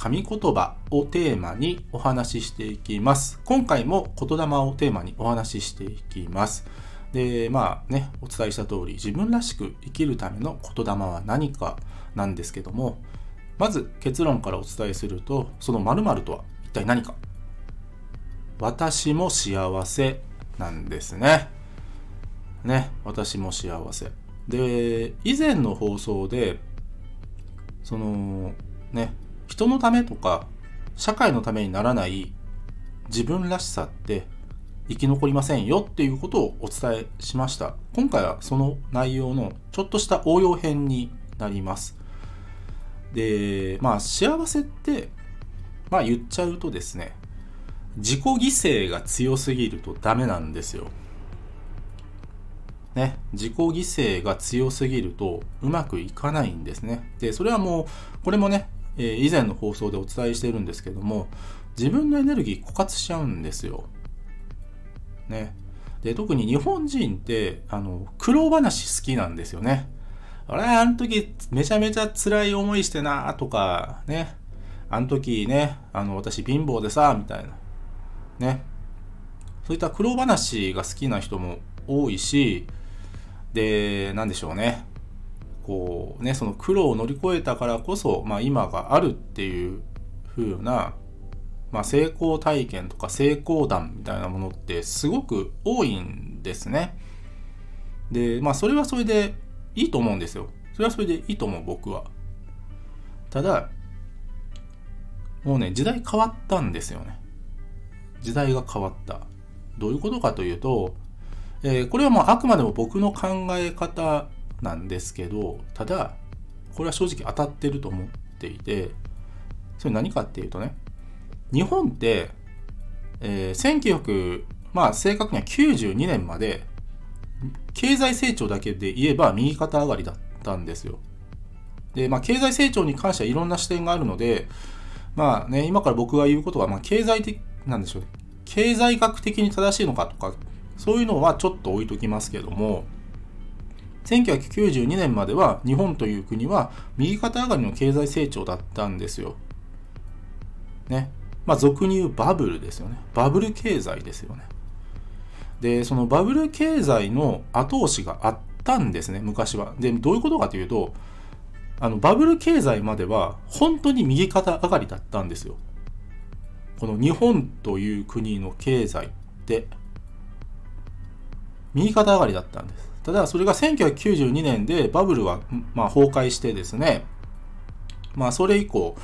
神言葉をテーマにお話ししていきます。今回も言霊をテーマにお話ししていきます。で、まあね、お伝えした通り、自分らしく生きるための言霊は何かなんですけども、まず結論からお伝えすると、その〇〇とは一体何か。私も幸せなんですね。ね、私も幸せ。で、以前の放送で、その、ね、人のためとか社会のためにならない自分らしさって生き残りませんよっていうことをお伝えしました。今回はその内容のちょっとした応用編になります。でまあ幸せってまあ言っちゃうとですね自己犠牲が強すぎるとダメなんですよ。ね、自己犠牲が強すぎるとうまくいかないんですね。で、それはもう、これもね、えー以前の放送でお伝えしてるんですけども自分のエネルギー枯渇しちゃうんですよ。ね。で特に日本人ってあの苦労話好きなんですよね。俺あの時めちゃめちゃ辛い思いしてなとかねあの時ねあの私貧乏でさみたいなねそういった苦労話が好きな人も多いしでなんでしょうねこうねその苦労を乗り越えたからこそ、まあ、今があるっていう風な、まあ、成功体験とか成功談みたいなものってすごく多いんですね。でまあそれはそれでいいと思うんですよ。それはそれでいいと思う僕は。ただもうね時代変わったんですよね。時代が変わった。どういうことかというと、えーこれはもうあくまでも僕の考え方なんですけどただこれは正直当たってると思っていてそれ何かっていうとね日本って、えー1900まあ正確には92年まで経済成長だけで言えば右肩上がりだったんですよ。でまあ経済成長に関してはいろんな視点があるのでまあね今から僕が言うことはまあ経済的なんでしょう経済学的に正しいのかとかそういうのはちょっと置いときますけども1992年までは日本という国は右肩上がりの経済成長だったんですよ。ね。まあ俗に言うバブルですよね。バブル経済ですよね。で、そのバブル経済の後押しがあったんですね、昔は。で、どういうことかというと、あのバブル経済までは本当に右肩上がりだったんですよ。この日本という国の経済って右肩上がりだったんです。ただそれが1992年でバブルは、まあ、崩壊してですね、まあ、それ以降、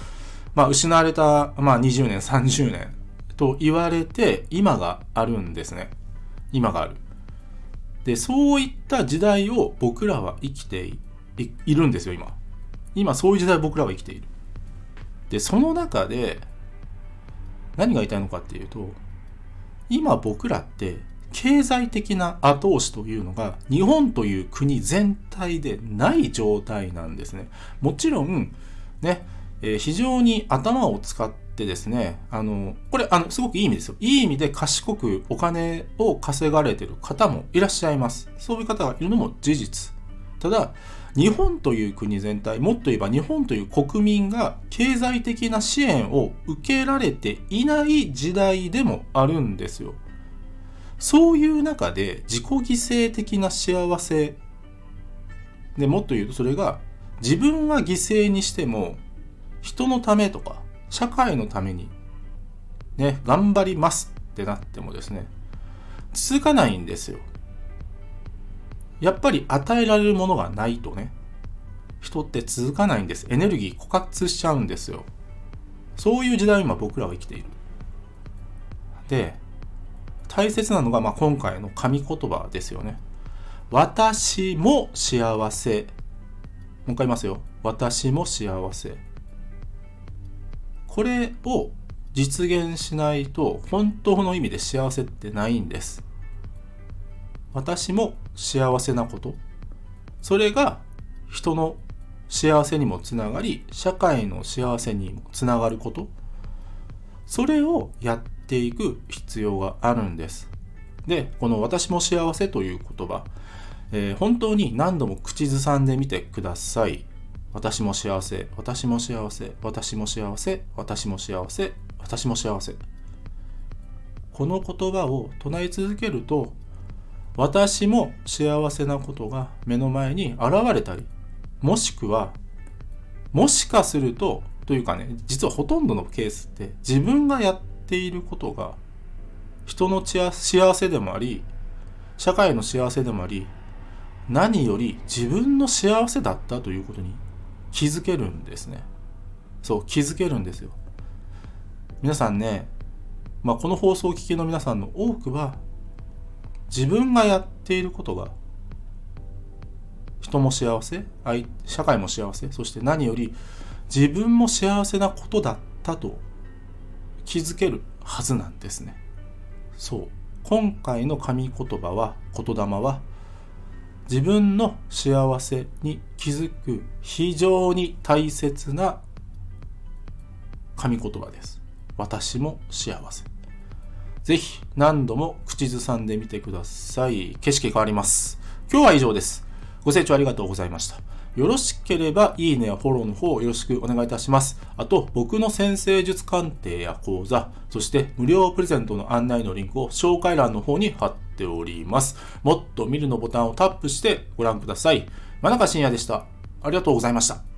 まあ、失われた、まあ、20年30年と言われて今があるんですね。今がある。でそういった時代を僕らは生きているんですよ今。今そういう時代僕らは生きている。でその中で何が言いたいのかっていうと今僕らって経済的な後押しというのが日本という国全体でない状態なんですね。もちろんね、えー非常に頭を使ってですね、あの、これ、あの、すごくいい意味ですよ。いい意味で賢くお金を稼がれてる方もいらっしゃいます。そういう方がいるのも事実。ただ、日本という国全体、もっと言えば日本という国民が経済的な支援を受けられていない時代でもあるんですよ。そういう中で自己犠牲的な幸せ。でもっと言うとそれが自分は犠牲にしても人のためとか社会のためにね頑張りますってなってもですね続かないんですよ。やっぱり与えられるものがないとね人って続かないんです。エネルギー枯渇しちゃうんですよ。そういう時代を今僕らは生きている。で大切なのが、まあ、今回の神言葉ですよね。私も幸せ。もう一回言いますよ。私も幸せ。これを実現しないと本当の意味で幸せってないんです私も幸せなことそれが人の幸せにもつながり社会の幸せにもつながることそれをやっていく必要があるんです。でこの「私も幸せ」という言葉、えー、本当に何度も口ずさんでみてください。私も幸せ私も幸せ私も幸せ私も幸せ私も幸せ。この言葉を唱え続けると私も幸せなことが目の前に現れたりもしくはもしかするとというかね実はほとんどのケースって自分がやっていることが人の幸せでもあり社会の幸せでもあり何より自分の幸せだったということに気づけるんですね。そう気づけるんですよ。皆さんね、まあ、この放送を聞きの皆さんの多くは自分がやっていることが人も幸せ社会も幸せそして何より自分も幸せなことだったと気づけるはずなんですね。そう。今回の神言葉は言霊は自分の幸せに気づく非常に大切な神言葉です。私も幸せ。ぜひ何度も口ずさんでみてください。景色変わります。今日は以上です。ご清聴ありがとうございました。よろしければいいねやフォローの方よろしくお願いいたします。あと、僕の先生術鑑定や講座、そして無料プレゼントの案内のリンクを紹介欄の方に貼っております。もっと見るのボタンをタップしてご覧ください。真中信也でした。ありがとうございました。